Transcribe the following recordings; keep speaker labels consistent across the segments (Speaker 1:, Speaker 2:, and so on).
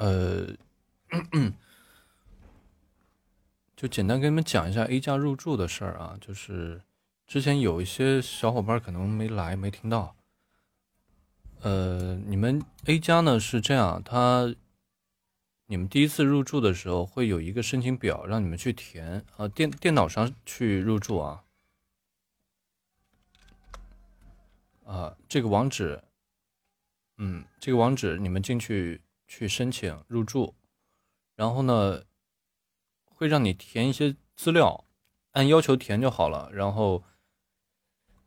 Speaker 1: 呃，就简单跟你们讲一下 A 加入驻的事儿啊，就是之前有一些小伙伴可能没来没听到。呃，你们 A 加呢是这样，他你们第一次入驻的时候会有一个申请表让你们去填啊，电电脑上去入驻啊，啊，这个网址，嗯，这个网址你们进去去申请入住，然后呢，会让你填一些资料，按要求填就好了。然后，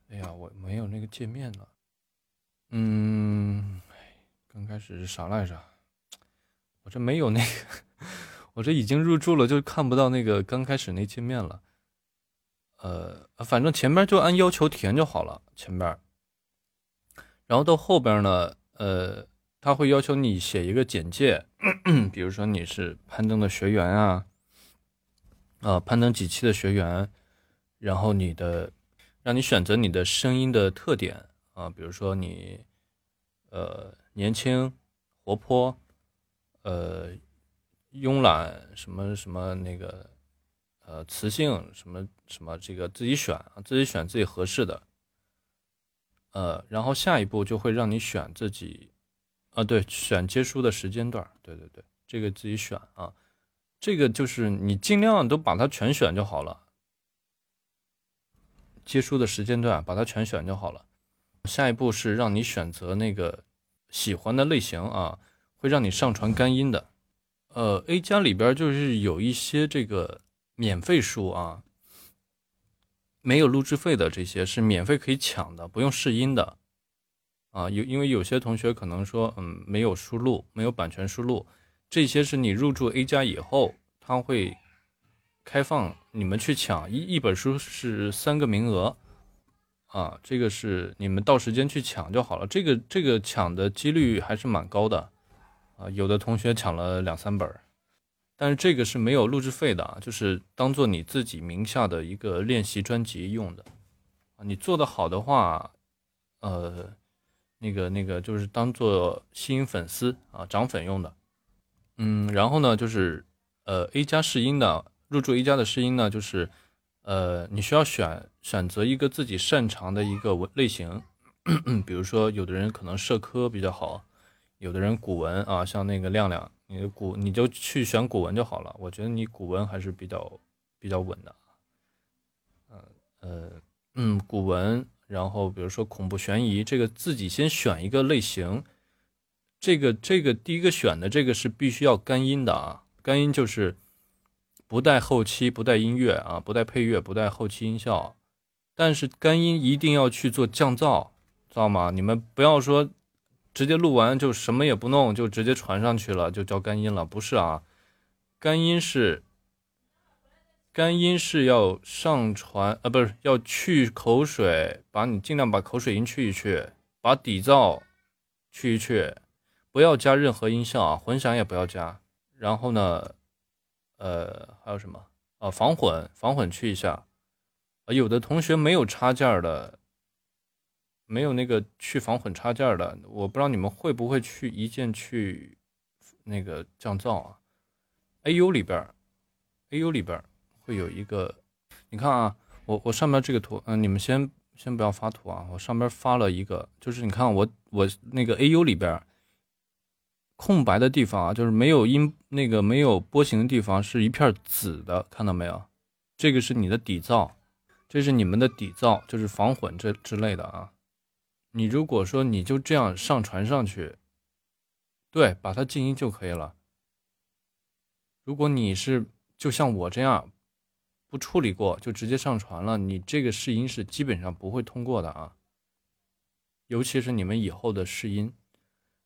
Speaker 1: 哎呀，我没有那个界面了。嗯，刚开始是啥来着？我这没有那个，我这已经入住了，就看不到那个刚开始那界面了。呃，反正前边就按要求填就好了，前边。然后到后边呢，呃，他会要求你写一个简介，比如说你是攀登的学员啊，啊，攀登几期的学员，然后你的，让你选择你的声音的特点。啊，比如说你，呃，年轻、活泼，呃，慵懒，什么什么那个，呃，磁性，什么什么，这个自己选啊，自己选自己合适的。呃，然后下一步就会让你选自己，啊，对，选接书的时间段，对对对，这个自己选啊，这个就是你尽量都把它全选就好了，接书的时间段把它全选就好了。下一步是让你选择那个喜欢的类型啊，会让你上传干音的。呃，A 加里边就是有一些这个免费书啊，没有录制费的这些是免费可以抢的，不用试音的啊。有因为有些同学可能说，嗯，没有输入，没有版权输入，这些是你入驻 A 加以后，他会开放你们去抢一一本书是三个名额。啊，这个是你们到时间去抢就好了。这个这个抢的几率还是蛮高的，啊，有的同学抢了两三本，但是这个是没有录制费的，就是当做你自己名下的一个练习专辑用的。啊，你做的好的话，呃，那个那个就是当做吸引粉丝啊，涨粉用的。嗯，然后呢，就是呃 A 加试音的入驻 A 加的试音呢，就是。呃，你需要选选择一个自己擅长的一个文类型，比如说有的人可能社科比较好，有的人古文啊，像那个亮亮，你的古你就去选古文就好了。我觉得你古文还是比较比较稳的。嗯呃嗯，古文，然后比如说恐怖悬疑，这个自己先选一个类型，这个这个第一个选的这个是必须要干音的啊，干音就是。不带后期，不带音乐啊，不带配乐，不带后期音效，但是干音一定要去做降噪，知道吗？你们不要说直接录完就什么也不弄，就直接传上去了，就叫干音了，不是啊？干音是干音是要上传啊，不是要去口水，把你尽量把口水音去一去，把底噪去一去，不要加任何音效啊，混响也不要加，然后呢？呃，还有什么啊？防混，防混去一下。有的同学没有插件的，没有那个去防混插件的，我不知道你们会不会去一键去那个降噪啊？AU 里边，AU 里边会有一个，你看啊，我我上面这个图，嗯，你们先先不要发图啊，我上边发了一个，就是你看我我那个 AU 里边。空白的地方啊，就是没有音那个没有波形的地方，是一片紫的，看到没有？这个是你的底噪，这是你们的底噪，就是防混这之类的啊。你如果说你就这样上传上去，对，把它静音就可以了。如果你是就像我这样不处理过就直接上传了，你这个试音是基本上不会通过的啊。尤其是你们以后的试音。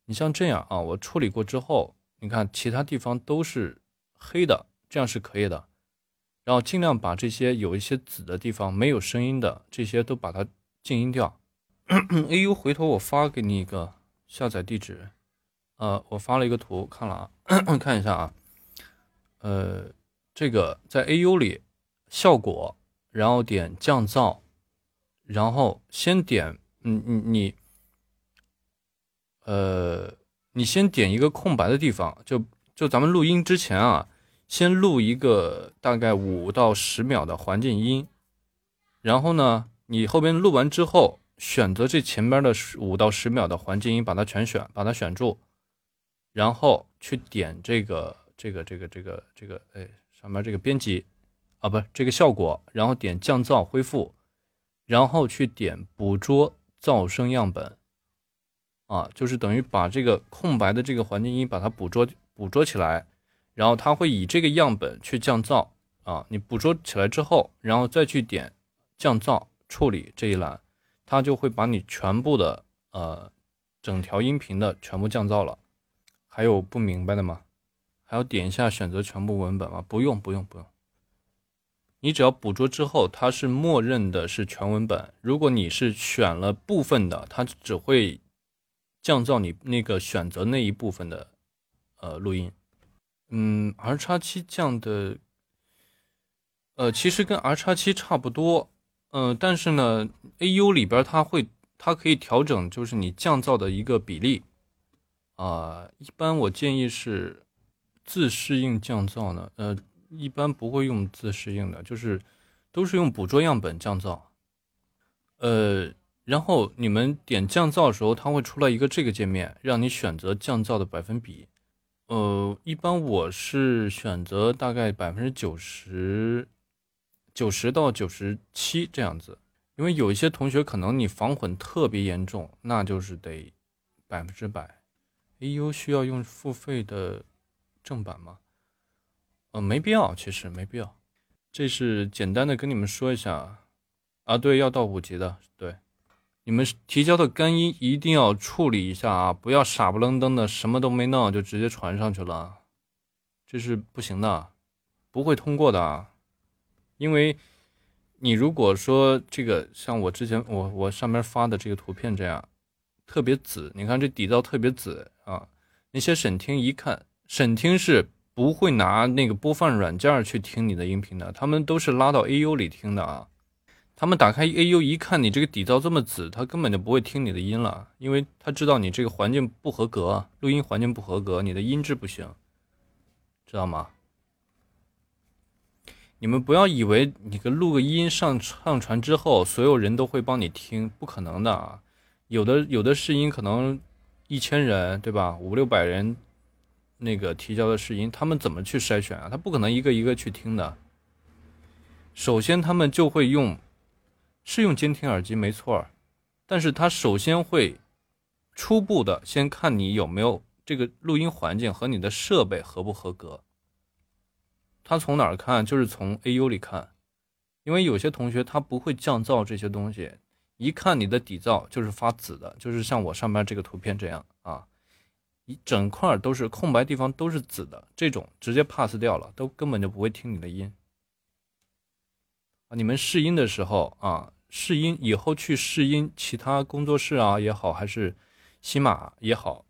Speaker 1: 你像这样啊，我处理过之后，你看其他地方都是黑的，这样是可以的。然后尽量把这些有一些紫的地方没有声音的这些都把它静音掉。A U 回头我发给你一个下载地址，呃，我发了一个图，看了啊，看一下啊，呃，这个在 A U 里效果，然后点降噪，然后先点，嗯，你你。呃，你先点一个空白的地方，就就咱们录音之前啊，先录一个大概五到十秒的环境音，然后呢，你后边录完之后，选择这前边的五到十秒的环境音，把它全选，把它选住，然后去点这个这个这个这个这个，哎，上面这个编辑啊，不是这个效果，然后点降噪恢复，然后去点捕捉噪声样本。啊，就是等于把这个空白的这个环境音把它捕捉捕捉起来，然后它会以这个样本去降噪啊。你捕捉起来之后，然后再去点降噪处理这一栏，它就会把你全部的呃整条音频的全部降噪了。还有不明白的吗？还要点一下选择全部文本吗？不用不用不用，你只要捕捉之后，它是默认的是全文本。如果你是选了部分的，它只会。降噪你那个选择那一部分的呃录音，嗯，R 叉七降的，呃，其实跟 R 叉七差不多，嗯，但是呢，AU 里边它会它可以调整，就是你降噪的一个比例，啊，一般我建议是自适应降噪呢，呃，一般不会用自适应的，就是都是用捕捉样本降噪，呃。然后你们点降噪的时候，它会出来一个这个界面，让你选择降噪的百分比。呃，一般我是选择大概百分之九十，九十到九十七这样子。因为有一些同学可能你防混特别严重，那就是得百分之百。AU 需要用付费的正版吗？呃，没必要，其实没必要。这是简单的跟你们说一下啊，对，要到五级的，对。你们提交的干音一定要处理一下啊！不要傻不愣登的什么都没弄就直接传上去了，这是不行的，不会通过的啊。因为你如果说这个像我之前我我上面发的这个图片这样，特别紫，你看这底噪特别紫啊，那些审听一看，审听是不会拿那个播放软件去听你的音频的，他们都是拉到 AU 里听的啊。他们打开 AU 一看，你这个底噪这么紫，他根本就不会听你的音了，因为他知道你这个环境不合格，录音环境不合格，你的音质不行，知道吗？你们不要以为你个录个音上上传之后，所有人都会帮你听，不可能的啊！有的有的试音可能一千人，对吧？五六百人那个提交的试音，他们怎么去筛选啊？他不可能一个一个去听的。首先，他们就会用。是用监听耳机没错，但是他首先会初步的先看你有没有这个录音环境和你的设备合不合格。他从哪儿看？就是从 AU 里看，因为有些同学他不会降噪这些东西，一看你的底噪就是发紫的，就是像我上面这个图片这样，一整块都是空白地方都是紫的，这种直接 pass 掉了，都根本就不会听你的音啊。你们试音的时候啊。试音以后去试音，其他工作室啊也好，还是喜马也好，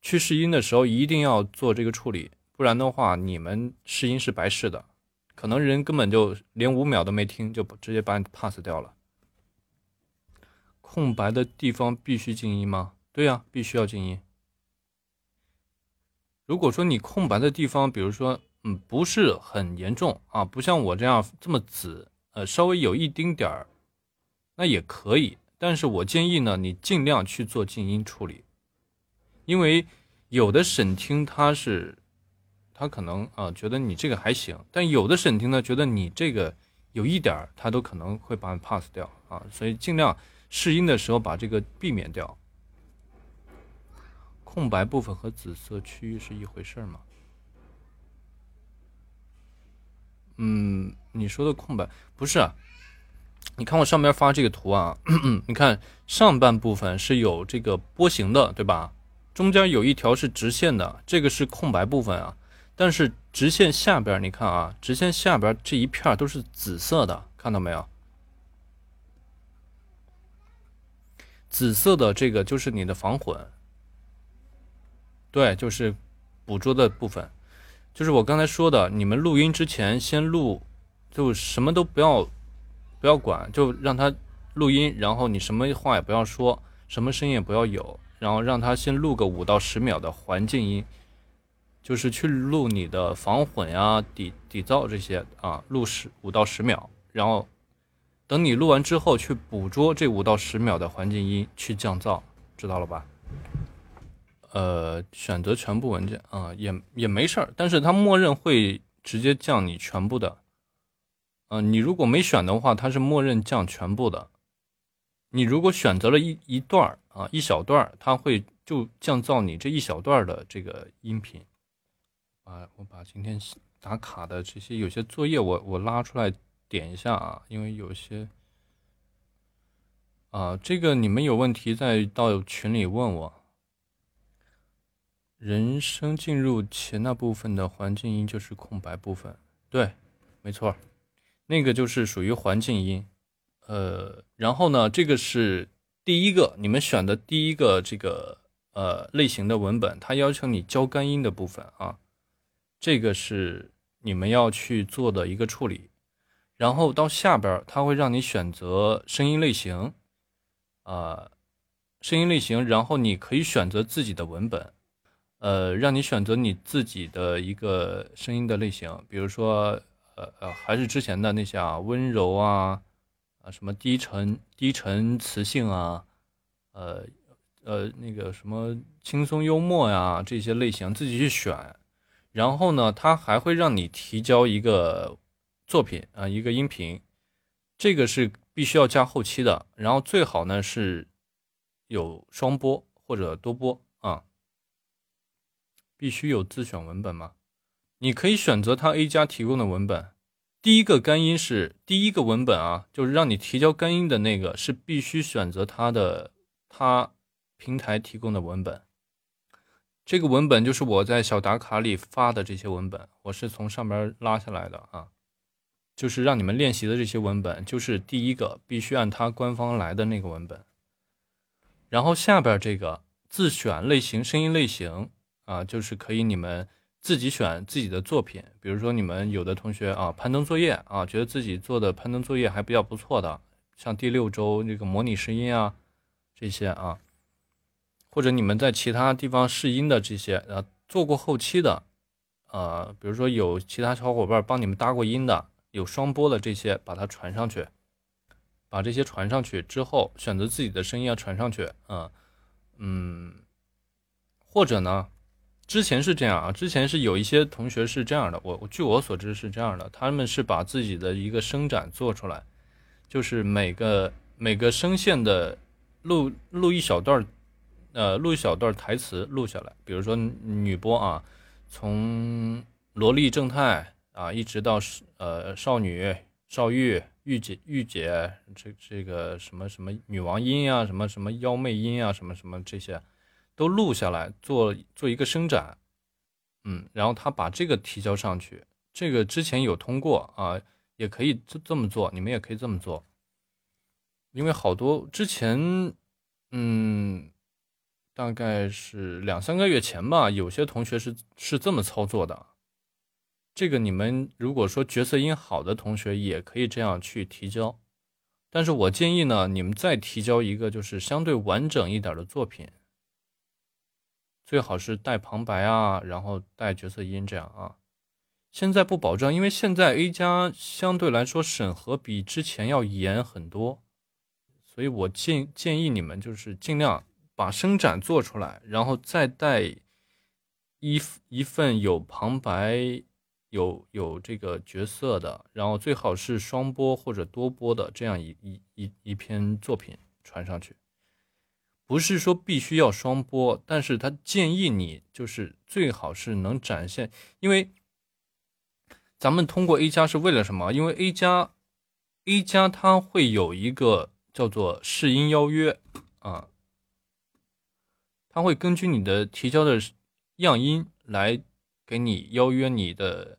Speaker 1: 去试音的时候一定要做这个处理，不然的话你们试音是白试的，可能人根本就连五秒都没听，就直接把你 pass 掉了。空白的地方必须静音吗？对呀，必须要静音。如果说你空白的地方，比如说嗯不是很严重啊，不像我这样这么紫，呃稍微有一丁点儿。那也可以，但是我建议呢，你尽量去做静音处理，因为有的审听他是，他可能啊觉得你这个还行，但有的审听呢觉得你这个有一点儿，他都可能会把你 pass 掉啊，所以尽量试音的时候把这个避免掉。空白部分和紫色区域是一回事吗？嗯，你说的空白不是。你看我上面发这个图啊，你看上半部分是有这个波形的，对吧？中间有一条是直线的，这个是空白部分啊。但是直线下边，你看啊，直线下边这一片都是紫色的，看到没有？紫色的这个就是你的防混，对，就是捕捉的部分，就是我刚才说的，你们录音之前先录，就什么都不要。不要管，就让他录音，然后你什么话也不要说，什么声音也不要有，然后让他先录个五到十秒的环境音，就是去录你的防混呀、底底噪这些啊，录十五到十秒，然后等你录完之后去捕捉这五到十秒的环境音去降噪，知道了吧？呃，选择全部文件啊，也也没事儿，但是它默认会直接降你全部的。嗯，你如果没选的话，它是默认降全部的。你如果选择了一一段儿啊，一小段儿，它会就降噪你这一小段的这个音频。啊，我把今天打卡的这些有些作业，我我拉出来点一下啊，因为有些啊，这个你们有问题再到群里问我。人声进入前那部分的环境音就是空白部分，对，没错，那个就是属于环境音。呃，然后呢，这个是第一个你们选的第一个这个呃类型的文本，它要求你交干音的部分啊。这个是你们要去做的一个处理，然后到下边它会让你选择声音类型，啊，声音类型，然后你可以选择自己的文本，呃，让你选择你自己的一个声音的类型，比如说，呃呃，还是之前的那些啊，温柔啊，啊，什么低沉低沉磁性啊，呃呃，那个什么轻松幽默呀，这些类型自己去选。然后呢，它还会让你提交一个作品啊，一个音频，这个是必须要加后期的。然后最好呢是有双播或者多播，必须有自选文本吗？你可以选择它 A 加提供的文本。第一个干音是第一个文本啊，就是让你提交干音的那个是必须选择它的它平台提供的文本。这个文本就是我在小打卡里发的这些文本，我是从上边拉下来的啊，就是让你们练习的这些文本，就是第一个必须按它官方来的那个文本。然后下边这个自选类型声音类型啊，就是可以你们自己选自己的作品，比如说你们有的同学啊，攀登作业啊，觉得自己做的攀登作业还比较不错的，像第六周这个模拟试音啊这些啊。或者你们在其他地方试音的这些，呃，做过后期的，呃，比如说有其他小伙伴帮你们搭过音的，有双播的这些，把它传上去，把这些传上去之后，选择自己的声音要传上去，嗯嗯，或者呢，之前是这样啊，之前是有一些同学是这样的，我据我所知是这样的，他们是把自己的一个声展做出来，就是每个每个声线的录录一小段。呃，录一小段台词录下来，比如说女播啊，从萝莉正太啊，一直到呃少女、少玉、御姐、御姐，这这个什么什么女王音啊，什么什么妖媚音啊，什么什么这些，都录下来做做一个伸展，嗯，然后他把这个提交上去，这个之前有通过啊，也可以这这么做，你们也可以这么做，因为好多之前，嗯。大概是两三个月前吧，有些同学是是这么操作的。这个你们如果说角色音好的同学也可以这样去提交，但是我建议呢，你们再提交一个就是相对完整一点的作品，最好是带旁白啊，然后带角色音这样啊。现在不保证，因为现在 A 加相对来说审核比之前要严很多，所以我建建议你们就是尽量。把伸展做出来，然后再带一一份有旁白、有有这个角色的，然后最好是双播或者多播的这样一一一一篇作品传上去。不是说必须要双播，但是他建议你就是最好是能展现，因为咱们通过 A 加是为了什么？因为 A 加 A 加它会有一个叫做试音邀约啊。他会根据你的提交的样音来给你邀约你的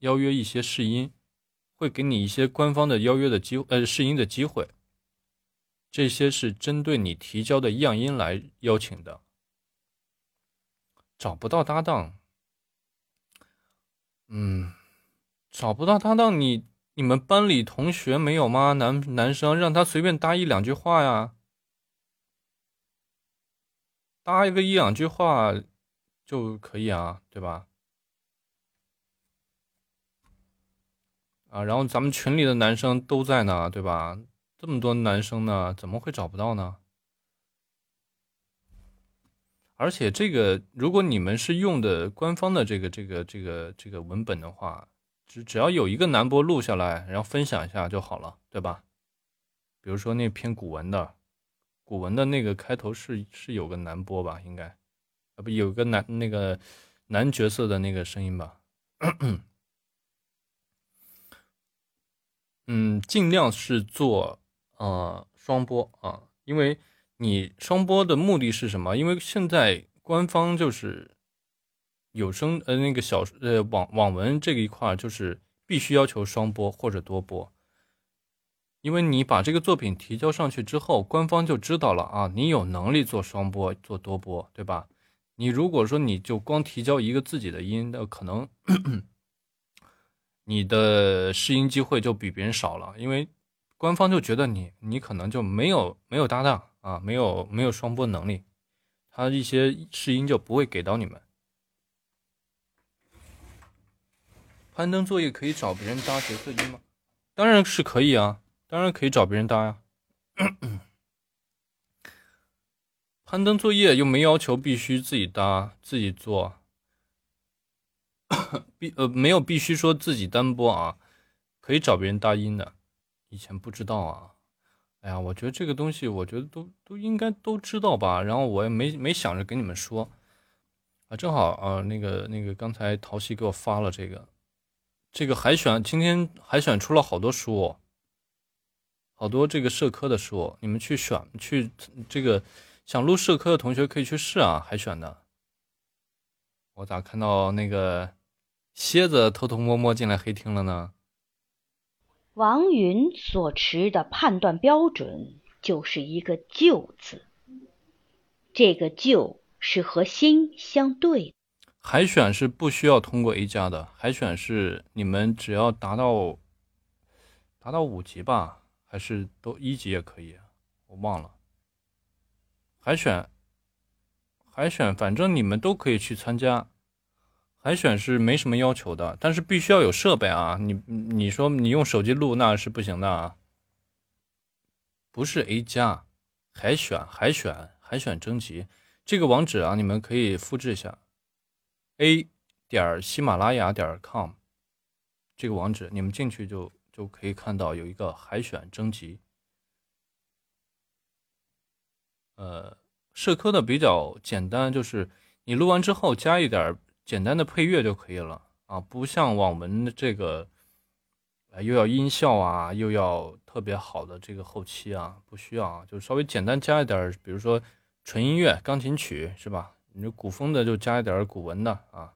Speaker 1: 邀约一些试音，会给你一些官方的邀约的机呃试音的机会。这些是针对你提交的样音来邀请的。找不到搭档。嗯找不到搭档你你们班里同学没有吗？男男生让他随便搭一两句话呀。搭一个一两句话就可以啊对吧？啊然后咱们群里的男生都在呢对吧？这么多男生呢，怎么会找不到呢？而且这个，如果你们是用的官方的这个这个这个这个文本的话，只只要有一个男播录下来，然后分享一下就好了，对吧？比如说那篇古文的，古文的那个开头是是有个男播吧？应该啊不有个男那个男角色的那个声音吧？嗯，尽量是做呃双播啊，因为。你双播的目的是什么？因为现在官方就是有声呃那个小呃网网文这一块就是必须要求双播或者多播，因为你把这个作品提交上去之后，官方就知道了啊，你有能力做双播做多播，对吧？你如果说你就光提交一个自己的音，那可能 你的试音机会就比别人少了，因为官方就觉得你你可能就没有没有搭档。啊，没有没有双播能力，他一些试音就不会给到你们。攀登作业可以找别人搭角色音吗？当然是可以啊，当然可以找别人搭呀。攀登作业又没要求必须自己搭自己做，必呃没有必须说自己单播啊，可以找别人搭音的。以前不知道啊。哎呀，我觉得这个东西，我觉得都都应该都知道吧。然后我也没没想着跟你们说啊，正好啊，那个那个刚才淘西给我发了这个，这个海选今天海选出了好多书，好多这个社科的书，你们去选去这个想录社科的同学可以去试啊，海选的。我咋看到那个蝎子偷偷摸摸进来黑厅了呢？
Speaker 2: 王云所持的判断标准就是一个“就”字，这个“就”是和心相对。
Speaker 1: 海选是不需要通过 A 加的，海选是你们只要达到达到五级吧，还是都一级也可以，我忘了。海选，海选，反正你们都可以去参加。海选是没什么要求的，但是必须要有设备啊！你你说你用手机录那是不行的啊！不是 A 加，海选海选海选征集这个网址啊，你们可以复制一下，a 点喜马拉雅点 com 这个网址，你们进去就就可以看到有一个海选征集。呃，社科的比较简单，就是你录完之后加一点。简单的配乐就可以了啊，不像网文的这个，又要音效啊，又要特别好的这个后期啊，不需要啊，就稍微简单加一点，比如说纯音乐、钢琴曲是吧？你这古风的就加一点古文的啊，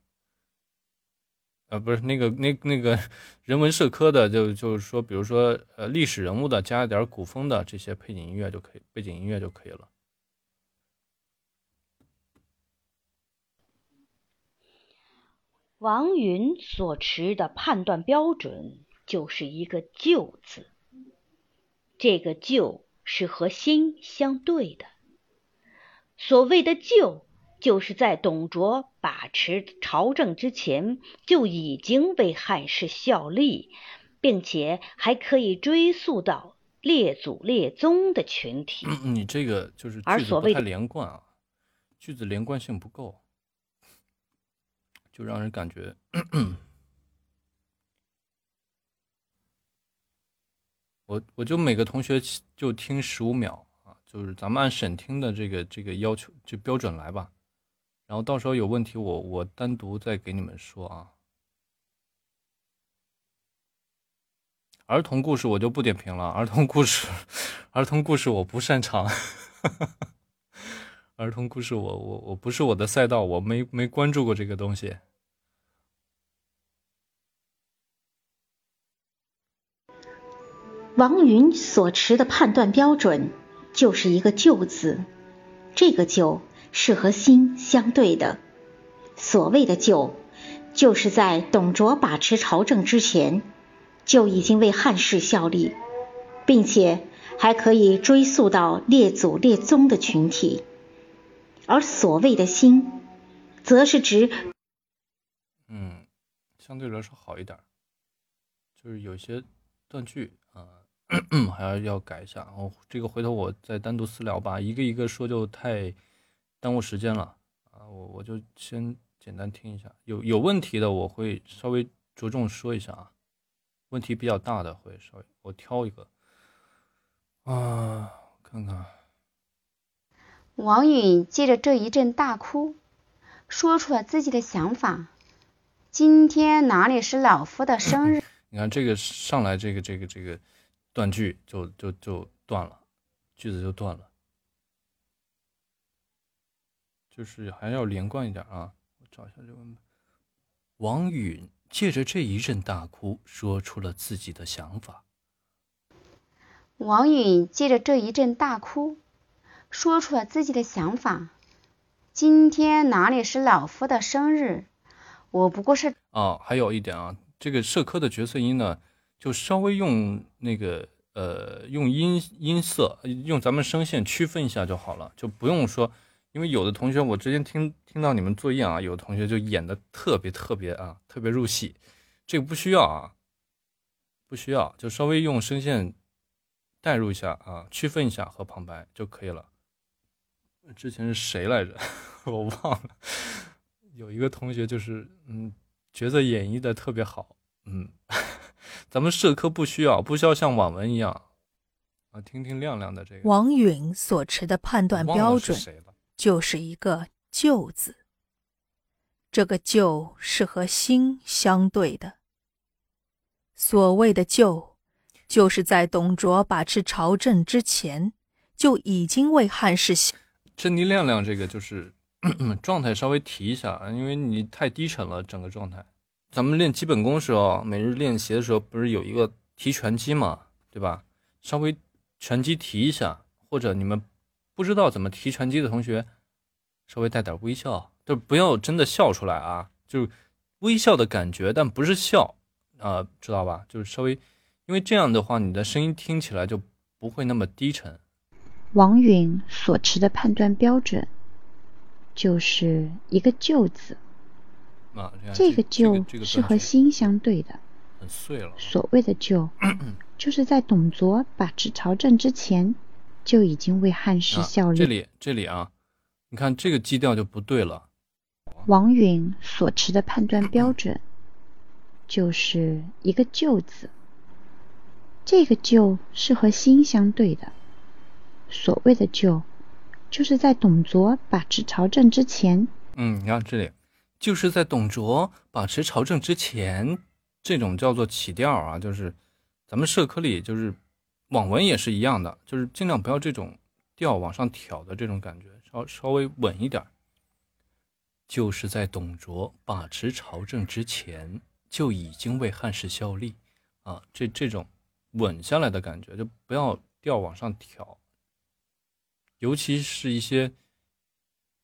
Speaker 1: 呃，不是那个那那个人文社科的，就就是说，比如说呃历史人物的，加一点古风的这些背景音乐就可以，背景音乐就可以了。
Speaker 2: 王云所持的判断标准就是一个“就”字，这个“就”是和心相对的。所谓的“就”，就是在董卓把持朝政之前就已经为汉室效力，并且还可以追溯到列祖列宗的群体。
Speaker 1: 你这个就是句子不太连贯啊，句子连贯性不够。就让人感觉，我我就每个同学就听十五秒啊，就是咱们按审听的这个这个要求就标准来吧，然后到时候有问题我我单独再给你们说啊。儿童故事我就不点评了，儿童故事，儿童故事我不擅长，儿童故事我我我不是我的赛道，我没没关注过这个东西。
Speaker 2: 王云所持的判断标准就是一个“旧”字，这个“旧”是和心相对的。所谓的“旧”，就是在董卓把持朝政之前就已经为汉室效力，并且还可以追溯到列祖列宗的群体。而所谓的“心”，则是指……
Speaker 1: 嗯，相对来说好一点。就是有些断句啊，还要要改一下。然后这个回头我再单独私聊吧，一个一个说就太耽误时间了啊。我我就先简单听一下，有有问题的我会稍微着重说一下啊。问题比较大的会稍微我挑一个啊，看看。
Speaker 3: 王允借着这一阵大哭，说出了自己的想法。今天哪里是老夫的生日？
Speaker 1: 你看这个上来，这个这个这个断句就就就断了，句子就断了，就是还要连贯一点啊！我找一下这个文本。王允借着这一阵大哭，说出了自己的想法。
Speaker 3: 王允借着这一阵大哭，说出了自己的想法。今天哪里是老夫的生日？我不过是
Speaker 1: 啊，还有一点啊，这个社科的角色音呢，就稍微用那个呃，用音音色，用咱们声线区分一下就好了，就不用说，因为有的同学我之前听听到你们作业啊，有的同学就演的特别特别啊，特别入戏，这个不需要啊，不需要，就稍微用声线代入一下啊，区分一下和旁白就可以了。之前是谁来着？我忘了。有一个同学就是，嗯，角色演绎的特别好，嗯，咱们社科不需要，不需要像网文一样啊。听听亮亮的这个。
Speaker 4: 王允所持的判断标准就是一个“就”字，这个“就”是和心相对的。所谓的“就”，就是在董卓把持朝政之前，就已经为汉室。
Speaker 1: 珍妮亮亮这个就是。状态稍微提一下，因为你太低沉了，整个状态。咱们练基本功时候，每日练习的时候，不是有一个提拳击嘛，对吧？稍微拳击提一下，或者你们不知道怎么提拳击的同学，稍微带点微笑，就不要真的笑出来啊，就微笑的感觉，但不是笑啊，知道吧？就是稍微，因为这样的话，你的声音听起来就不会那么低沉。
Speaker 3: 王允所持的判断标准。就是一个“旧”字，
Speaker 1: 这
Speaker 3: 个“旧”是和心相对的。
Speaker 1: 很碎了。
Speaker 3: 所谓的“旧”，就是在董卓把持朝政之前，就已经为汉室效力。
Speaker 1: 这里，这里啊，你看这个基调就不对了。
Speaker 3: 王允所持的判断标准，就是一个“旧”字，这个“旧”是和心相对的。所谓的“就”。就是在董卓把持朝政之前，
Speaker 1: 嗯，你看这里，就是在董卓把持朝政之前，这种叫做起调啊，就是咱们社科里就是网文也是一样的，就是尽量不要这种调往上挑的这种感觉，稍稍微稳一点。就是在董卓把持朝政之前，就已经为汉室效力啊，这这种稳下来的感觉，就不要调往上挑。尤其是一些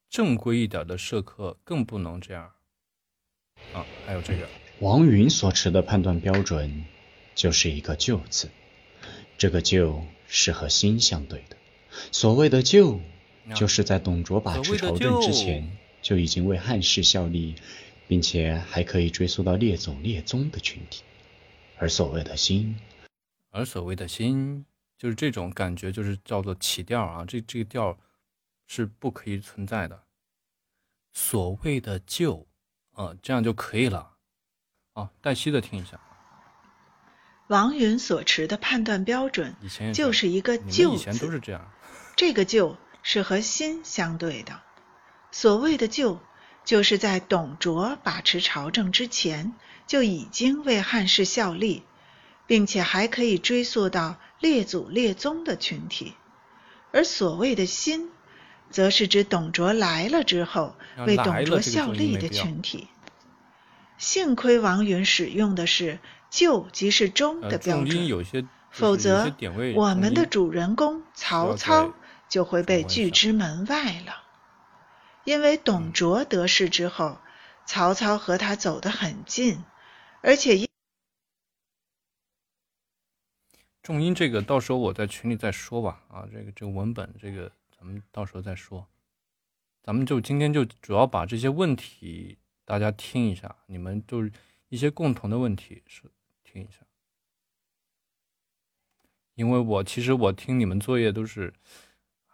Speaker 1: 正规一点的社科，更不能这样啊！还有这个，
Speaker 5: 王云所持的判断标准就是一个“旧”字，这个“旧”是和心相对的。所谓的“旧”，就是在董卓把持朝政之前，就已经为汉室效力，并且还可以追溯到列祖列宗的群体。而所谓的“心”，
Speaker 1: 而所谓的“心”。就是这种感觉，就是叫做起调啊，这这个调是不可以存在的。所谓的旧，啊，这样就可以了。啊，黛西的听一下。
Speaker 6: 王允所持的判断标准，以前就是一个旧
Speaker 1: 以前都是这样。
Speaker 6: 这个旧是和新相对的。所谓的旧，就是在董卓把持朝政之前，就已经为汉室效力，并且还可以追溯到。列祖列宗的群体，而所谓的“新”，则是指董卓来了之后为董卓效力的群体。幸亏王允使用的是“旧”即是“中”的标准，否则我们的主人公曹操就会被拒之门外了。因为董卓得势之后，曹操和他走得很近，而且一。
Speaker 1: 重音这个到时候我在群里再说吧，啊，这个这个文本这个咱们到时候再说，咱们就今天就主要把这些问题大家听一下，你们就是一些共同的问题是听一下。因为我其实我听你们作业都是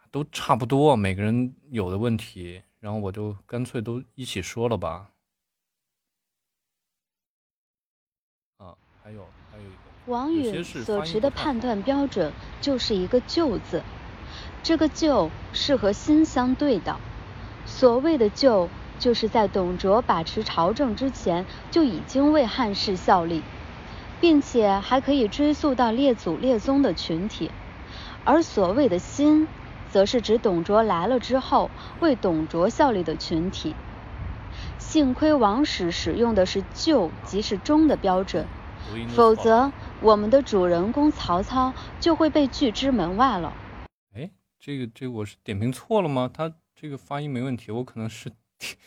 Speaker 1: 都差不多，每个人有的问题，然后我就干脆都一起说了吧。啊，还有，
Speaker 2: 王允所持的判断标准就是一个“旧”字，这个“旧”是和新相对的。所谓的“旧”，就是在董卓把持朝政之前就已经为汉室效力。并且还可以追溯到列祖列宗的群体，而所谓的“新”，则是指董卓来了之后为董卓效力的群体。幸亏王史使用的是“旧”即是“忠”的标准，否则我们的主人公曹操就会被拒之门外了。
Speaker 1: 哎，这个这我是点评错了吗？他这个发音没问题，我可能是。听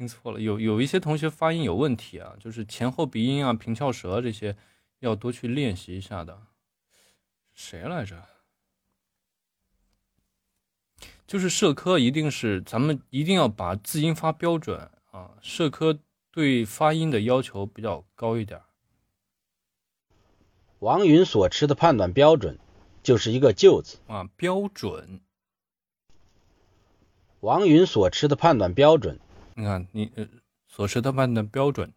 Speaker 1: 听错了，有有一些同学发音有问题啊，就是前后鼻音啊、平翘舌这些，要多去练习一下的。谁来着？就是社科，一定是咱们一定要把字音发标准啊。社科对发音的要求比较高一点。
Speaker 7: 王允所持的判断标准就是一个“就”字
Speaker 1: 啊，标准。
Speaker 7: 王允所持的判断标准。
Speaker 1: 你看，你呃所持的判断标准，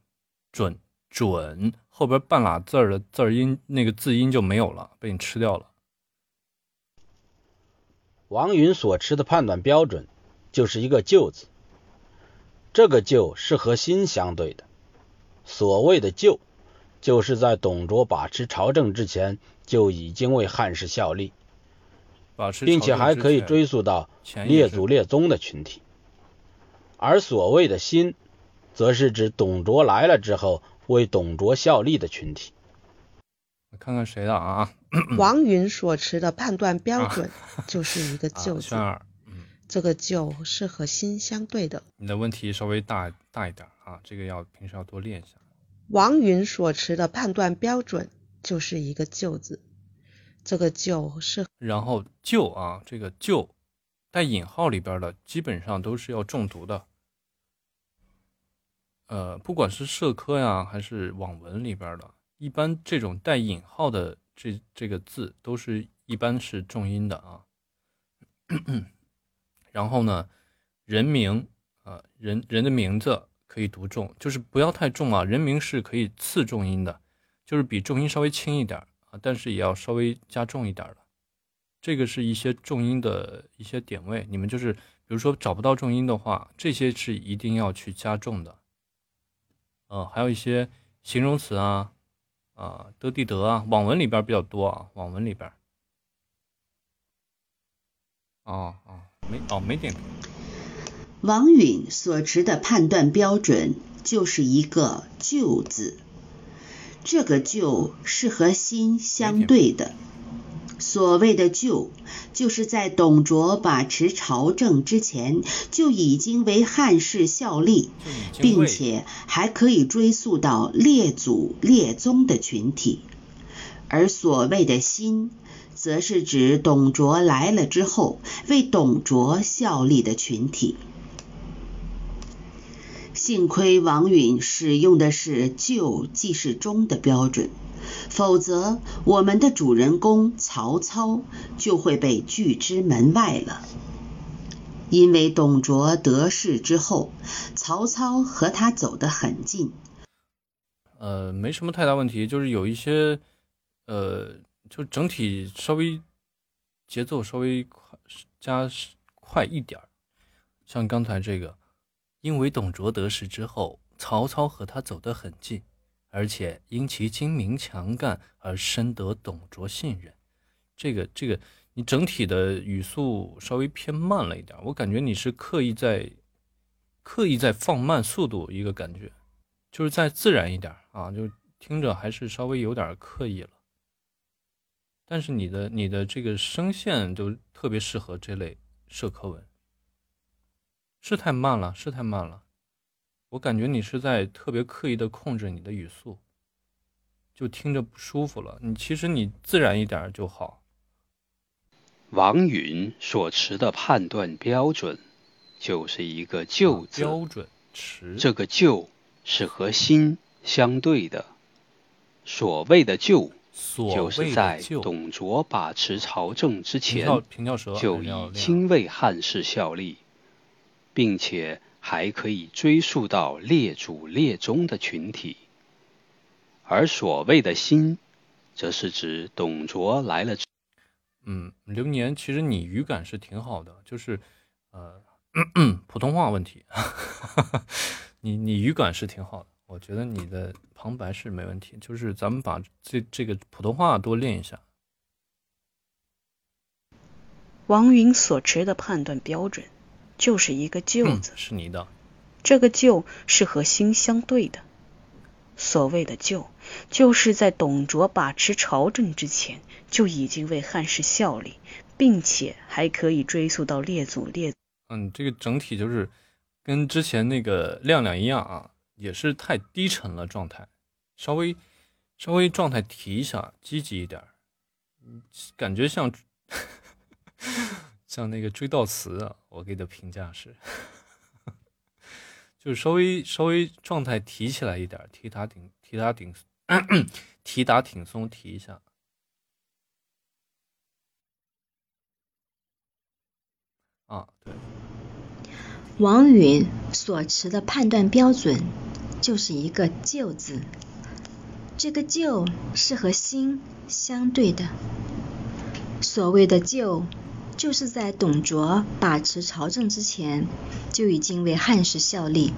Speaker 1: 准准后边半拉字儿的字音那个字音就没有了，被你吃掉了。
Speaker 7: 王允所持的判断标准就是一个“就”字，这个“就”是和心相对的。所谓的“就”，就是在董卓把持朝政之前就已经为汉室效力，并且还可以追溯到列祖列宗的群体。而所谓的“新”，则是指董卓来了之后为董卓效力的群体。
Speaker 1: 看看谁的啊？
Speaker 8: 王允所持的判断标准 就是一个“旧”字。
Speaker 1: 嗯，
Speaker 8: 这个“旧”是和“心”相对的。
Speaker 1: 你的问题稍微大大一点啊，这个要平时要多练一下。
Speaker 8: 王允所持的判断标准就是一个“就”字。这个“就”是
Speaker 1: 然后“就”啊，这个“就”带引号里边的基本上都是要重读的。呃，不管是社科呀，还是网文里边的，一般这种带引号的这这个字，都是一般是重音的啊。然后呢，人名啊，人人的名字可以读重，就是不要太重啊。人名是可以次重音的，就是比重音稍微轻一点啊，但是也要稍微加重一点的。这个是一些重音的一些点位，你们就是比如说找不到重音的话，这些是一定要去加重的。嗯，还有一些形容词啊，啊，得地得啊，网文里边比较多啊，网文里边。哦哦，没哦没点。
Speaker 9: 王允所持的判断标准就是一个“就”字，这个“就”是和心相对的。所谓的“就”，就是在董卓把持朝政之前就已经为汉室效力，并且还可以追溯到列祖列宗的群体；而所谓的“新”，则是指董卓来了之后为董卓效力的群体。幸亏王允使用的是“旧”即是“中”的标准。否则，我们的主人公曹操就会被拒之门外了。因为董卓得势之后，曹操和他走得很近。
Speaker 1: 呃，没什么太大问题，就是有一些，呃，就整体稍微节奏稍微快加快一点儿。像刚才这个，因为董卓得势之后，曹操和他走得很近。而且因其精明强干而深得董卓信任，这个这个你整体的语速稍微偏慢了一点，我感觉你是刻意在刻意在放慢速度，一个感觉，就是再自然一点啊，就听着还是稍微有点刻意了。但是你的你的这个声线就特别适合这类社科文，是太慢了，是太慢了。我感觉你是在特别刻意的控制你的语速，就听着不舒服了。你其实你自然一点就好。
Speaker 10: 王允所持的判断标准就是一个“就”字，
Speaker 1: 标准持
Speaker 10: 这个“就”是和心相对的。所谓的“就”，就是在董卓把持朝政之前就已经为汉室效力，并且还可以追溯到列祖列宗的群体。而所谓的“心”，则是指董卓来了。
Speaker 1: 嗯，流年，其实你语感是挺好的，就是呃，普通话问题，你你语感是挺好的。我觉得你的旁白是没问题，就是咱们把这这个普通话多练一下。
Speaker 11: 王云所持的判断标准就是一个“旧”字，
Speaker 1: 是你的。
Speaker 11: 这个“旧”是和“新”相对的。所谓的“旧”，就是在董卓把持朝政之前就已经为汉室效力，并且还可以追溯到列祖列。
Speaker 1: 嗯，这个整体就是跟之前那个亮亮一样啊。也是太低沉了，状态稍微稍微状态提一下，积极一点感觉像像那个追悼词啊。我给的评价是，就是稍微稍微状态提起来一点，提打挺提打挺 提打挺松，提一下啊，对。
Speaker 12: 王允所持的判断标准就是一个“旧”字，这个“旧”是和“新”相对的。所谓的“旧”，就是在董卓把持朝政之前就已经为汉室效力，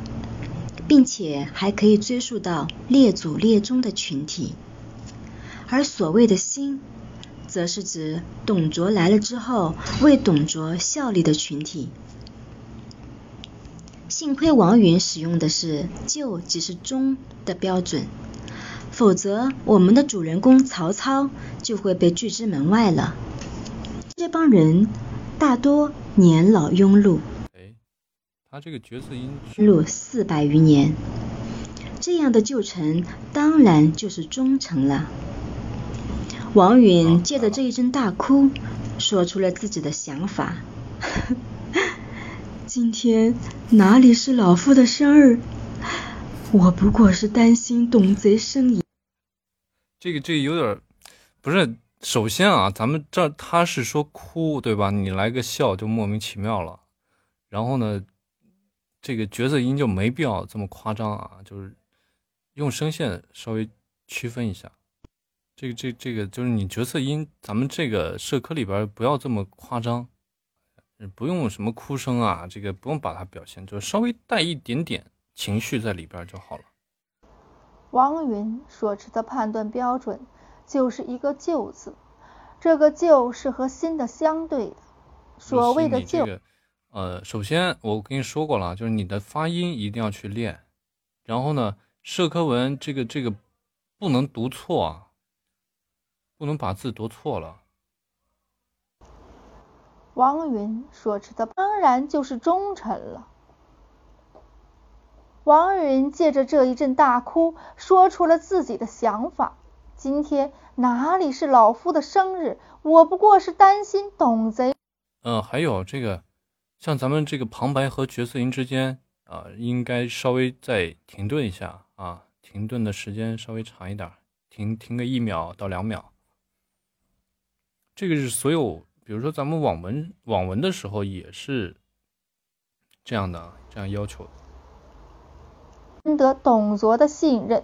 Speaker 12: 并且还可以追溯到列祖列宗的群体；而所谓的“新”，则是指董卓来了之后为董卓效力的群体。幸亏王允使用的是“旧即是忠”的标准，否则我们的主人公曹操就会被拒之门外了。这帮人大多年老庸碌，
Speaker 1: 哎，他这个角色音
Speaker 12: 录四百余年，这样的旧臣当然就是忠臣了。王允借着这一阵大哭，说出了自己的想法。今天哪里是老夫的生日？我不过是担心董贼生疑。
Speaker 1: 这个这个有点不是。首先啊，咱们这他是说哭对吧？你来个笑就莫名其妙了。然后呢，这个角色音就没必要这么夸张啊，就是用声线稍微区分一下。这个这这个就是你角色音，咱们这个社科里边不要这么夸张。不用什么哭声啊，这个不用把它表现，就稍微带一点点情绪在里边就好了。
Speaker 13: 王云所持的判断标准就是一个“旧”字，这个“旧”是和“新”的相对的。所谓的“旧”，
Speaker 1: 呃，首先我跟你说过了，就是你的发音一定要去练，然后呢，社科文这个这个不能读错啊，不能把字读错了。
Speaker 13: 王允所持的当然就是忠臣了。王允借着这一阵大哭，说出了自己的想法。今天哪里是老夫的生日？我不过是担心董贼。
Speaker 1: 嗯，还有这个，像咱们这个旁白和角色音之间啊，应该稍微再停顿一下啊，停顿的时间稍微长一点，停停个一秒到两秒。这个是所有。比如说，咱们网文网文的时候也是这样的，这样要求的。
Speaker 13: 深得董卓的信任，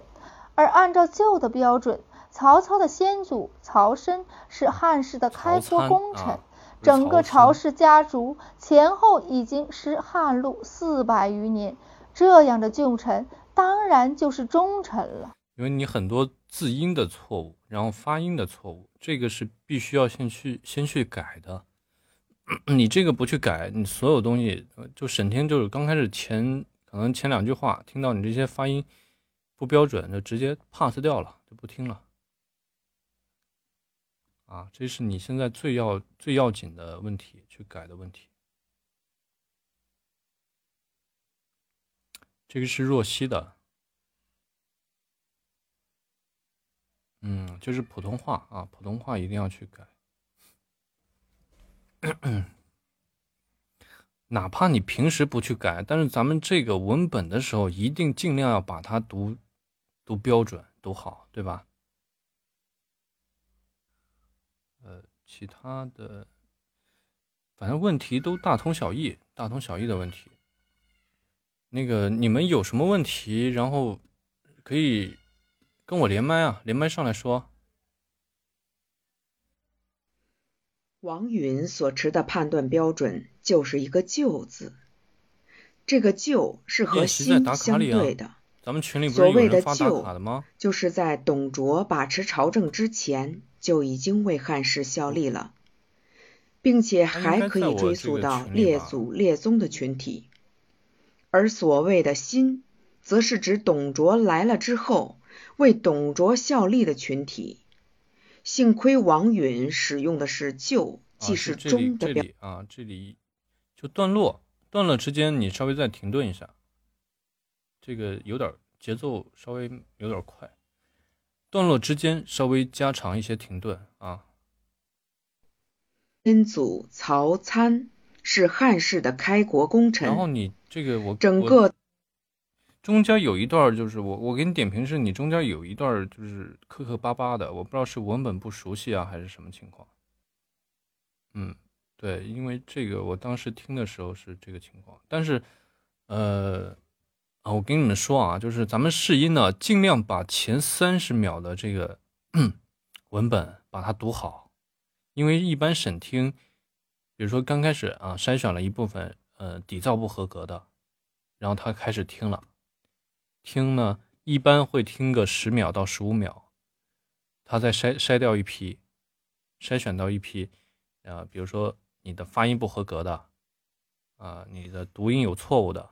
Speaker 13: 而按照旧的标准，曹操的先祖曹参是汉室的开国功臣，整个曹氏家族前后已经是汉路四百余年，这样的旧臣当然就是忠臣了。
Speaker 1: 因为你很多字音的错误，然后发音的错误。这个是必须要先去先去改的，你这个不去改，你所有东西就沈听就是刚开始前可能前两句话听到你这些发音不标准，就直接 pass 掉了，就不听了。啊，这是你现在最要最要紧的问题，去改的问题。这个是若曦的。嗯，就是普通话啊，普通话一定要去改。哪怕你平时不去改，但是咱们这个文本的时候，一定尽量要把它读读标准、读好，对吧？其他的，反正问题都大同小异，大同小异的问题。那个你们有什么问题，然后可以跟我连麦啊，连麦上来说。
Speaker 14: 王允所持的判断标准就是一个“就”字，这个“就”是和心相对的。
Speaker 1: 咱们群里
Speaker 14: 所谓的“就”，
Speaker 1: 吗？
Speaker 14: 就是在董卓把持朝政之前就已经为汉室效力了，并且还可以追溯到列祖列宗的群体。而所谓的“新”，则是指董卓来了之后为董卓效力的群体。幸亏王允使用的是“旧”，既是“中”的
Speaker 1: 表啊。这里就段落，段落之间你稍微再停顿一下，这个有点节奏稍微有点快。段落之间稍微加长一些停顿啊。
Speaker 14: 先祖曹参是汉室的开国功臣，
Speaker 1: 然后你这个我
Speaker 14: 整个。
Speaker 1: 中间有一段就是我我给你点评是你中间有一段就是磕磕巴巴的，我不知道是文本不熟悉啊还是什么情况。嗯，对，因为这个我当时听的时候是这个情况，但是呃啊，我跟你们说啊，就是咱们试音呢，尽量把前三十秒的这个 文本把它读好，因为一般审听，比如说刚开始啊筛选了一部分呃底噪不合格的，然后他开始听了。听呢，一般会听个十秒到十五秒，他再筛筛掉一批，筛选到一批，啊，比如说你的发音不合格的，啊，你的读音有错误的，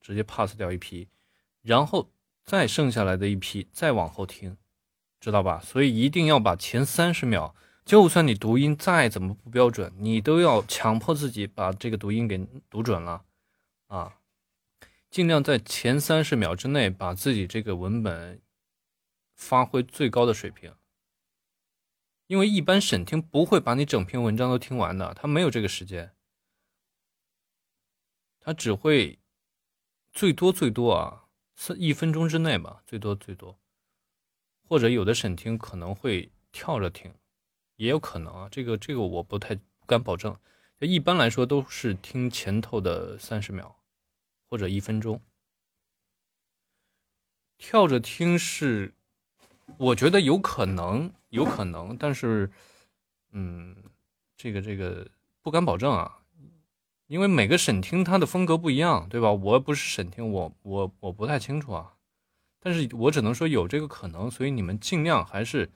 Speaker 1: 直接 pass 掉一批，然后再剩下来的一批再往后听，知道吧？所以一定要把前三十秒，就算你读音再怎么不标准，你都要强迫自己把这个读音给读准了，啊。尽量在前三十秒之内把自己这个文本发挥最高的水平，因为一般审听不会把你整篇文章都听完的，他没有这个时间，他只会最多最多啊，是一分钟之内吧，最多最多，或者有的审听可能会跳着听，也有可能啊，这个这个我不太敢保证，一般来说都是听前头的三十秒。或者一分钟，跳着听是，我觉得有可能，有可能，但是，嗯，这个这个不敢保证啊，因为每个审听它的风格不一样，对吧？我不是审听，我我我不太清楚啊，但是我只能说有这个可能，所以你们尽量还是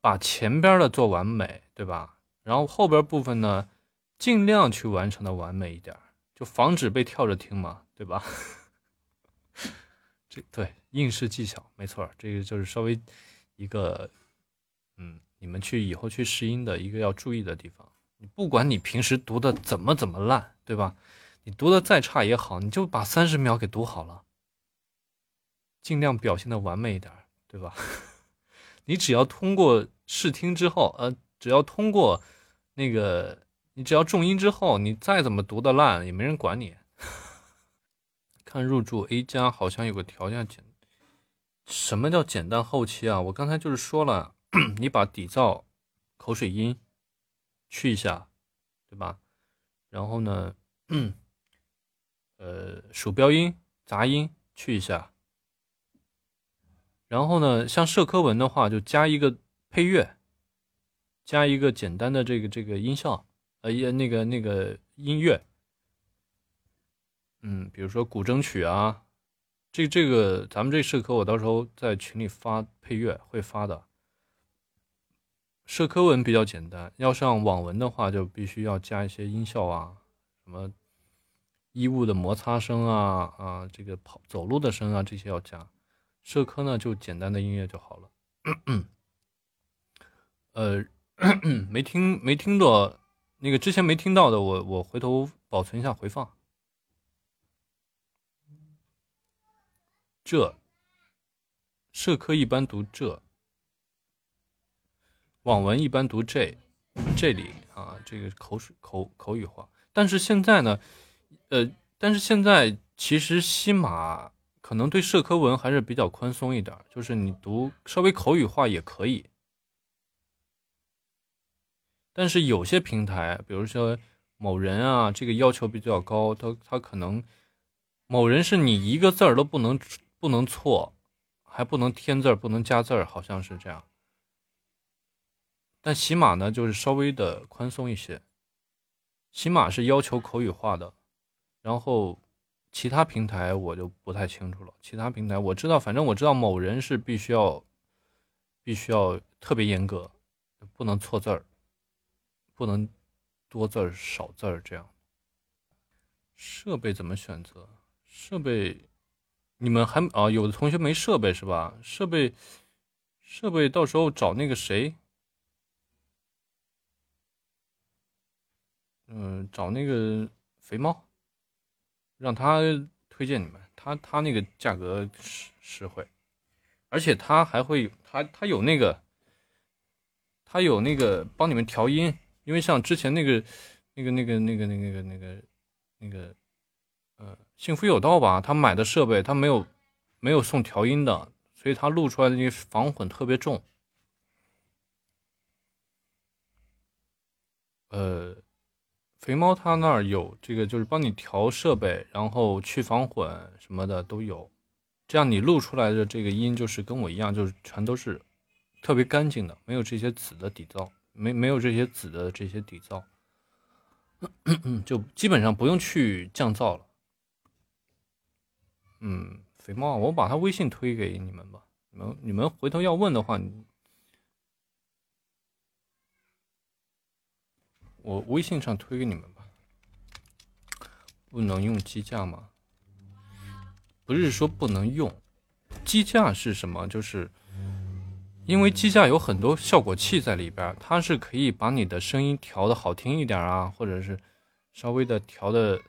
Speaker 1: 把前边的做完美，对吧？然后后边部分呢，尽量去完成的完美一点。就防止被跳着听嘛，对吧？这对应试技巧没错，这个就是稍微一个，嗯，你们去以后去试音的一个要注意的地方。不管你平时读的怎么怎么烂，对吧？你读的再差也好，你就把三十秒给读好了，尽量表现的完美一点，对吧？你只要通过试听之后，呃，只要通过那个。你只要重音之后，你再怎么读的烂，也没人管你。看入驻 A 加好像有个条件简，什么叫简单后期啊？我刚才就是说了，你把底噪、口水音去一下，对吧？然后呢，呃，鼠标音、杂音去一下。然后呢，像社科文的话，就加一个配乐，加一个简单的这个这个音效。呃，也那个那个音乐，嗯，比如说古筝曲啊，这这个咱们这社科我到时候在群里发配乐会发的。社科文比较简单，要上网文的话就必须要加一些音效啊，什么衣物的摩擦声啊啊，这个跑走路的声啊这些要加。社科呢就简单的音乐就好了。呃，没听没听到。那个之前没听到的，我我回头保存一下回放。这社科一般读这，网文一般读这，这里啊，这个口水口口语化。但是现在呢，呃，但是现在其实西马可能对社科文还是比较宽松一点，就是你读稍微口语化也可以。但是有些平台，比如说某人啊，这个要求比较高，他他可能某人是你一个字儿都不能不能错，还不能添字儿，不能加字儿，好像是这样。但喜马呢，就是稍微的宽松一些。喜马是要求口语化的，然后其他平台我就不太清楚了。其他平台我知道，反正我知道某人是必须要，必须要特别严格，不能错字儿，不能多字儿少字儿这样。设备怎么选择？设备，你们还啊？有的同学没设备是吧？设备，设备到时候找那个谁。嗯，找那个肥猫，让他推荐你们。他他那个价格实实惠，而且他还会他他有那个，他有那个帮你们调音。因为像之前那个那个那个那个那个那个那个那个呃，幸福有道吧，他买的设备他没有没有送调音的，所以他录出来的那个防混特别重。呃。肥猫他那儿有这个，就是帮你调设备，然后去防混什么的都有，这样你录出来的这个音就是跟我一样，就是全都是特别干净的，没有这些紫的底噪，没没有这些紫的这些底噪，就基本上不用去降噪了。嗯，肥猫，我把他微信推给你们吧，你们你们回头要问的话。我微信上推给你们吧。不能用机架吗？不是说不能用，机架是什么？就是因为机架有很多效果器在里边，它是可以把你的声音调的好听一点啊，或者是稍微的调的，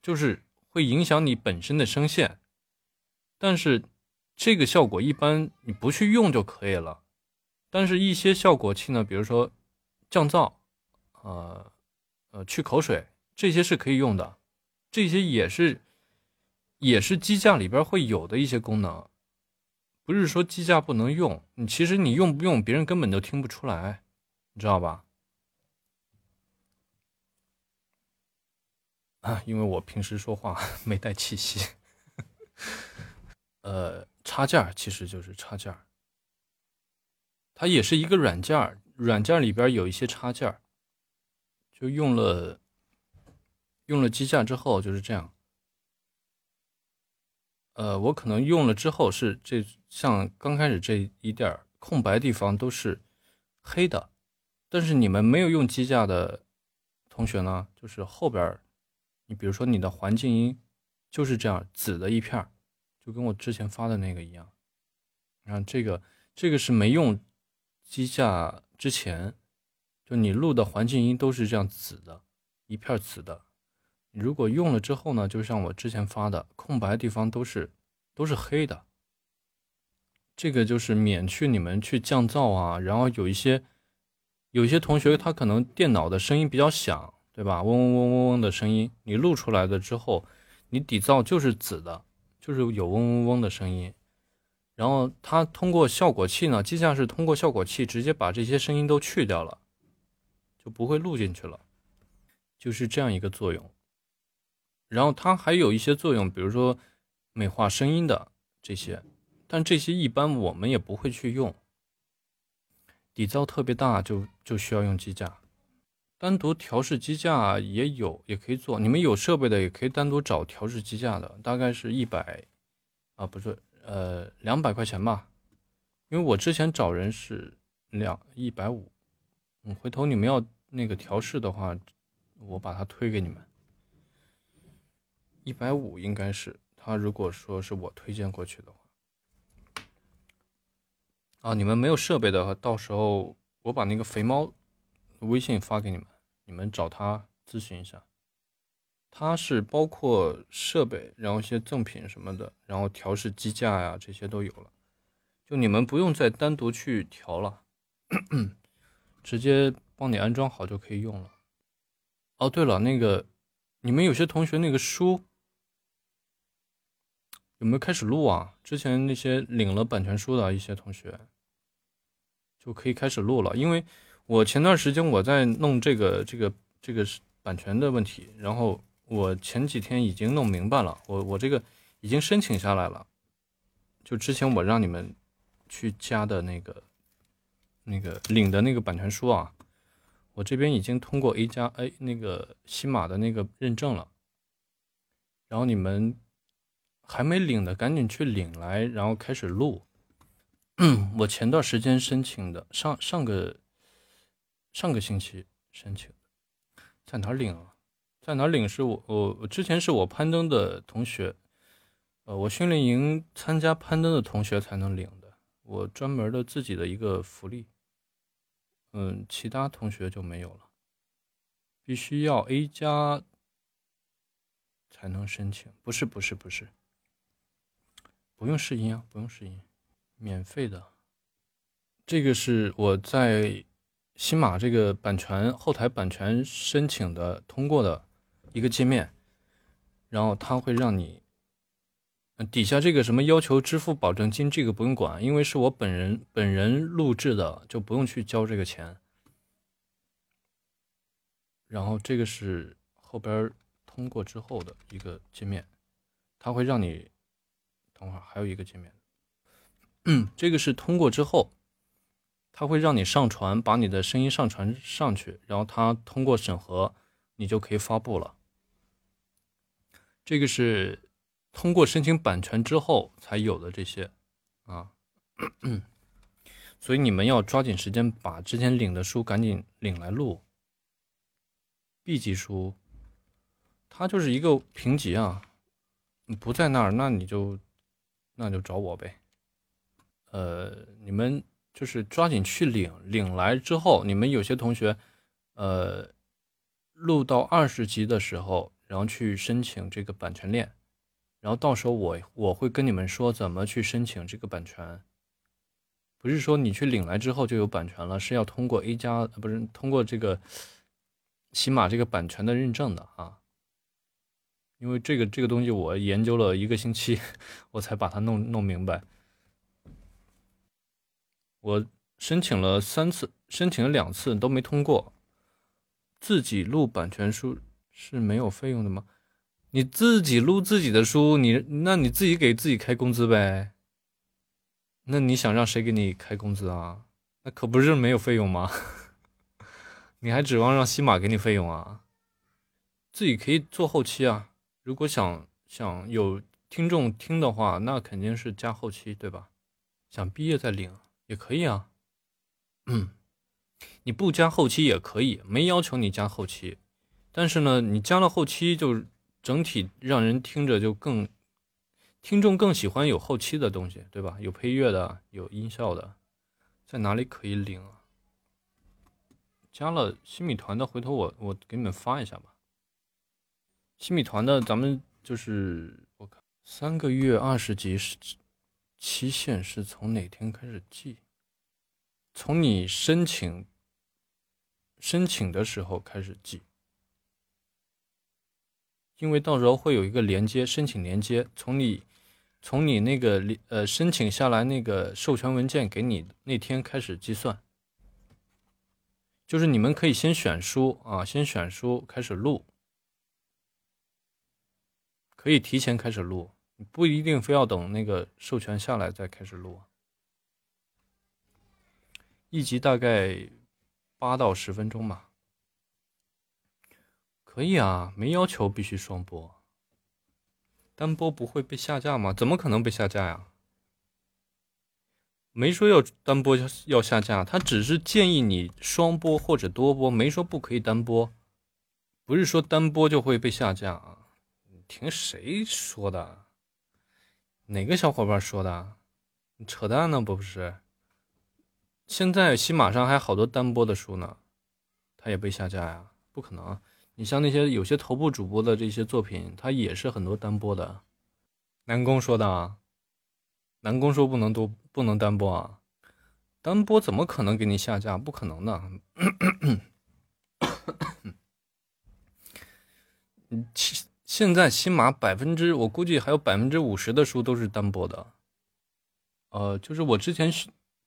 Speaker 1: 就是会影响你本身的声线。但是这个效果一般你不去用就可以了。但是一些效果器呢，比如说降噪。呃，呃，去口水这些是可以用的，这些也是也是机架里边会有的一些功能，不是说机架不能用，你其实你用不用别人根本就听不出来，你知道吧？啊，因为我平时说话 没带气息。呃，插件其实就是插件，它也是一个软件，软件里边有一些插件。就用了用了机架之后就是这样，呃，我可能用了之后是这像刚开始这一点空白地方都是黑的，但是你们没有用机架的同学呢，就是后边你比如说你的环境音就是这样紫的一片就跟我之前发的那个一样。你看这个这个是没用机架之前。就你录的环境音都是这样紫的，一片紫的。如果用了之后呢，就像我之前发的，空白地方都是都是黑的。这个就是免去你们去降噪啊。然后有一些有一些同学他可能电脑的声音比较响，对吧？嗡嗡嗡嗡嗡的声音，你录出来的之后，你底噪就是紫的，就是有嗡嗡嗡的声音。然后它通过效果器呢，机架是通过效果器直接把这些声音都去掉了。就不会录进去了，就是这样一个作用。然后它还有一些作用，比如说美化声音的这些，但这些一般我们也不会去用。底噪特别大，就就需要用机架。单独调试机架也有，也可以做。你们有设备的也可以单独找调试机架的，大概是一百啊，不是呃两百块钱吧。因为我之前找人是两一百五。嗯，回头你们要。那个调试的话，我把它推给你们，一百五应该是他。如果说是我推荐过去的话，啊，你们没有设备的话，到时候我把那个肥猫微信发给你们，你们找他咨询一下。他是包括设备，然后一些赠品什么的，然后调试机架呀这些都有了，就你们不用再单独去调了，直接。帮你安装好就可以用了。哦，对了，那个你们有些同学那个书有没有开始录啊？之前那些领了版权书的一些同学就可以开始录了，因为我前段时间我在弄这个这个这个版权的问题，然后我前几天已经弄明白了，我我这个已经申请下来了。就之前我让你们去加的那个那个领的那个版权书啊，我这边已经通过 A 加 A 那个西马的那个认证了。然后你们还没领的，赶紧去领来，然后开始录。我前段时间申请的，上上个上个星期申请的，在哪领啊？在哪领？是我我之前是我攀登的同学，呃，我训练营参加攀登的同学才能领的，我专门的自己的一个福利。嗯，其他同学就没有了，必须要 A 加。才能申请？不是，不是，不是，不用试音啊，不用试音，免费的。这个是我在新马这个版权后台版权申请的通过的一个界面，然后它会让你，底下这个什么要求支付保证金，这个不用管，因为是我本人本人录制的，就不用去交这个钱。然后这个是后边。通过之后的一个界面，它会让你等会儿还有一个界面，嗯，这个是通过之后，它会让你上传，把你的声音上传上去，然后它通过审核，你就可以发布了。这个是通过申请版权之后才有的这些啊，所以你们要抓紧时间把之前领的书赶紧领来录，B 级书。它就是一个评级啊，不在那儿，那你就那就找我呗。呃，你们就是抓紧去领，领来之后，你们有些同学，呃，录到二十级的时候，然后去申请这个版权链，然后到时候我我会跟你们说怎么去申请这个版权。不是说你去领来之后就有版权了，是要通过 A 加，不是通过这个起码这个版权的认证的啊。因为这个这个东西我研究了一个星期，我才把它弄弄明白。我申请了三次，申请了两次都没通过。自己录版权书是没有费用的吗？你自己录自己的书，你那你自己给自己开工资呗。那你想让谁给你开工资啊？那可不是没有费用吗？你还指望让西马给你费用啊？自己可以做后期啊。如果想想有听众听的话，那肯定是加后期，对吧？想毕业再领也可以啊。嗯，你不加后期也可以，没要求你加后期。但是呢，你加了后期，就整体让人听着就更听众更喜欢有后期的东西，对吧？有配乐的，有音效的，在哪里可以领啊？加了新米团的，回头我我给你们发一下吧。新米团的，咱们就是我看三个月二十级是期限是从哪天开始计？从你申请申请的时候开始计，因为到时候会有一个连接申请连接，从你从你那个呃申请下来那个授权文件给你那天开始计算，就是你们可以先选书啊，先选书开始录。可以提前开始录，不一定非要等那个授权下来再开始录。一集大概八到十分钟吧。可以啊，没要求必须双播。单播不会被下架吗？怎么可能被下架呀？没说要单播要下架，他只是建议你双播或者多播，没说不可以单播。不是说单播就会被下架啊。听谁说的？哪个小伙伴说的？你扯淡呢，不是？现在喜马上还好多单播的书呢，它也被下架呀？不可能！你像那些有些头部主播的这些作品，它也是很多单播的。南宫说的啊，南宫说不能多，不能单播啊，单播怎么可能给你下架？不可能的。现在起码百分之，我估计还有百分之五十的书都是单播的。呃，就是我之前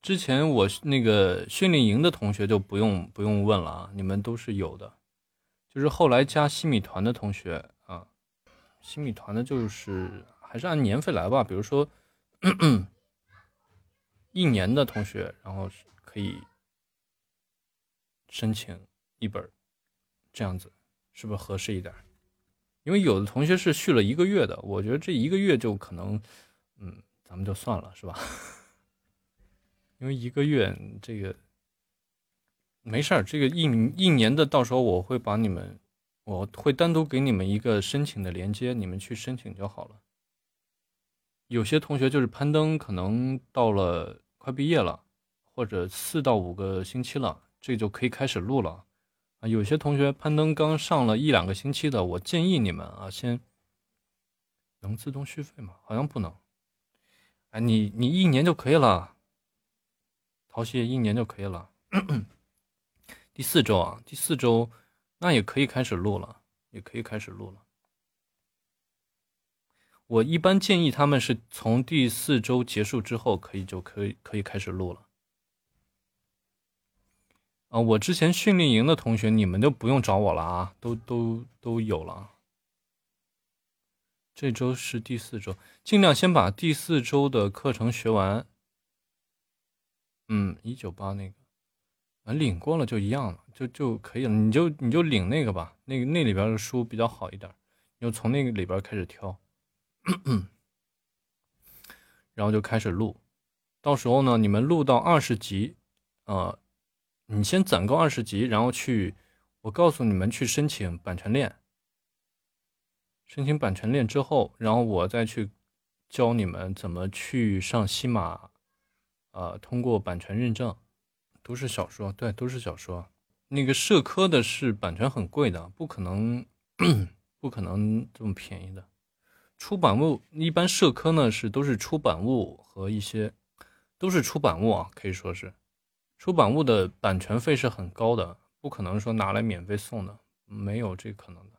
Speaker 1: 之前我那个训练营的同学就不用不用问了啊，你们都是有的。就是后来加西米团的同学啊，西米团的就是还是按年费来吧。比如说一年的同学，然后可以申请一本，这样子是不是合适一点？因为有的同学是续了一个月的，我觉得这一个月就可能，嗯，咱们就算了，是吧？因为一个月这个。没事儿，这个一一年的，到时候我会把你们，我会单独给你们一个申请的链接，你们去申请就好了。有些同学就是攀登，可能到了快毕业了，或者四到五个星期了，这就可以开始录了啊。有些同学攀登刚上了一两个星期的，我建议你们啊，先能自动续费吗？好像不能。哎，你你一年就可以了，淘系一年就可以了。第四周啊，第四周，那也可以开始录了，也可以开始录了。我一般建议他们是从第四周结束之后，可以就可以可以开始录了。啊，我之前训练营的同学，你们就不用找我了啊，都都都有了。这周是第四周，尽量先把第四周的课程学完。嗯，一九八那个。领过了就一样了，就就可以了。你就你就领那个吧，那个那里边的书比较好一点，你就从那个里边开始挑，然后就开始录。到时候呢，你们录到二十级，呃，你先攒够二十级，然后去，我告诉你们去申请版权链。申请版权链之后，然后我再去教你们怎么去上西马，呃，通过版权认证。都是小说，对，都是小说。那个社科的是版权很贵的，不可能，不可能这么便宜的。出版物一般社科呢是都是出版物和一些都是出版物啊，可以说是出版物的版权费是很高的，不可能说拿来免费送的，没有这可能的。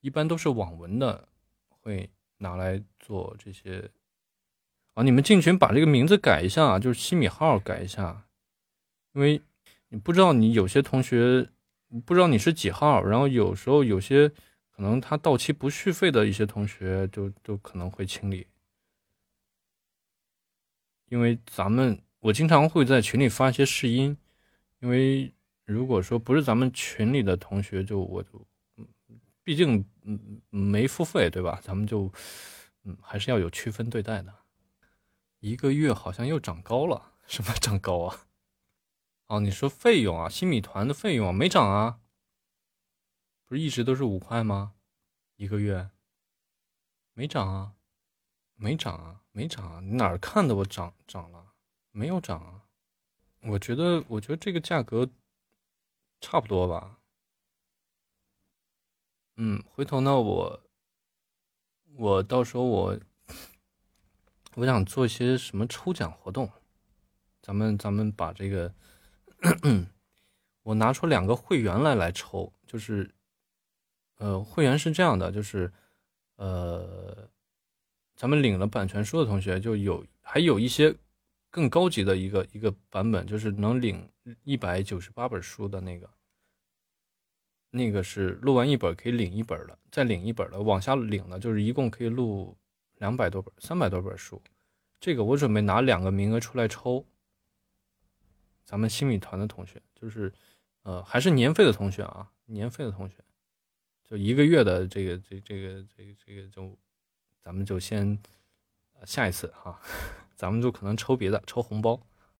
Speaker 1: 一般都是网文的会拿来做这些。啊，你们进群把这个名字改一下，就是西米号改一下，因为你不知道你有些同学不知道你是几号，然后有时候有些可能他到期不续费的一些同学就就可能会清理，因为咱们我经常会在群里发一些试音，因为如果说不是咱们群里的同学，就我就毕竟嗯没付费对吧？咱们就嗯还是要有区分对待的。一个月好像又长高了，什么长高啊？哦，你说费用啊，新米团的费用没涨啊？不是一直都是五块吗？一个月没涨啊？没涨啊？没涨啊？你哪儿看的我涨涨了？没有涨啊？我觉得，我觉得这个价格差不多吧。嗯，回头呢，我我到时候我。我想做一些什么抽奖活动，咱们咱们把这个，我拿出两个会员来来抽，就是，呃，会员是这样的，就是，呃，咱们领了版权书的同学就有，还有一些更高级的一个一个版本，就是能领一百九十八本书的那个，那个是录完一本可以领一本的，再领一本的，往下领的，就是一共可以录。两百多本，三百多本书，这个我准备拿两个名额出来抽。咱们新米团的同学，就是，呃，还是年费的同学啊，年费的同学，就一个月的这个这这个这个这个就，咱们就先，下一次哈，咱们就可能抽别的，抽红包。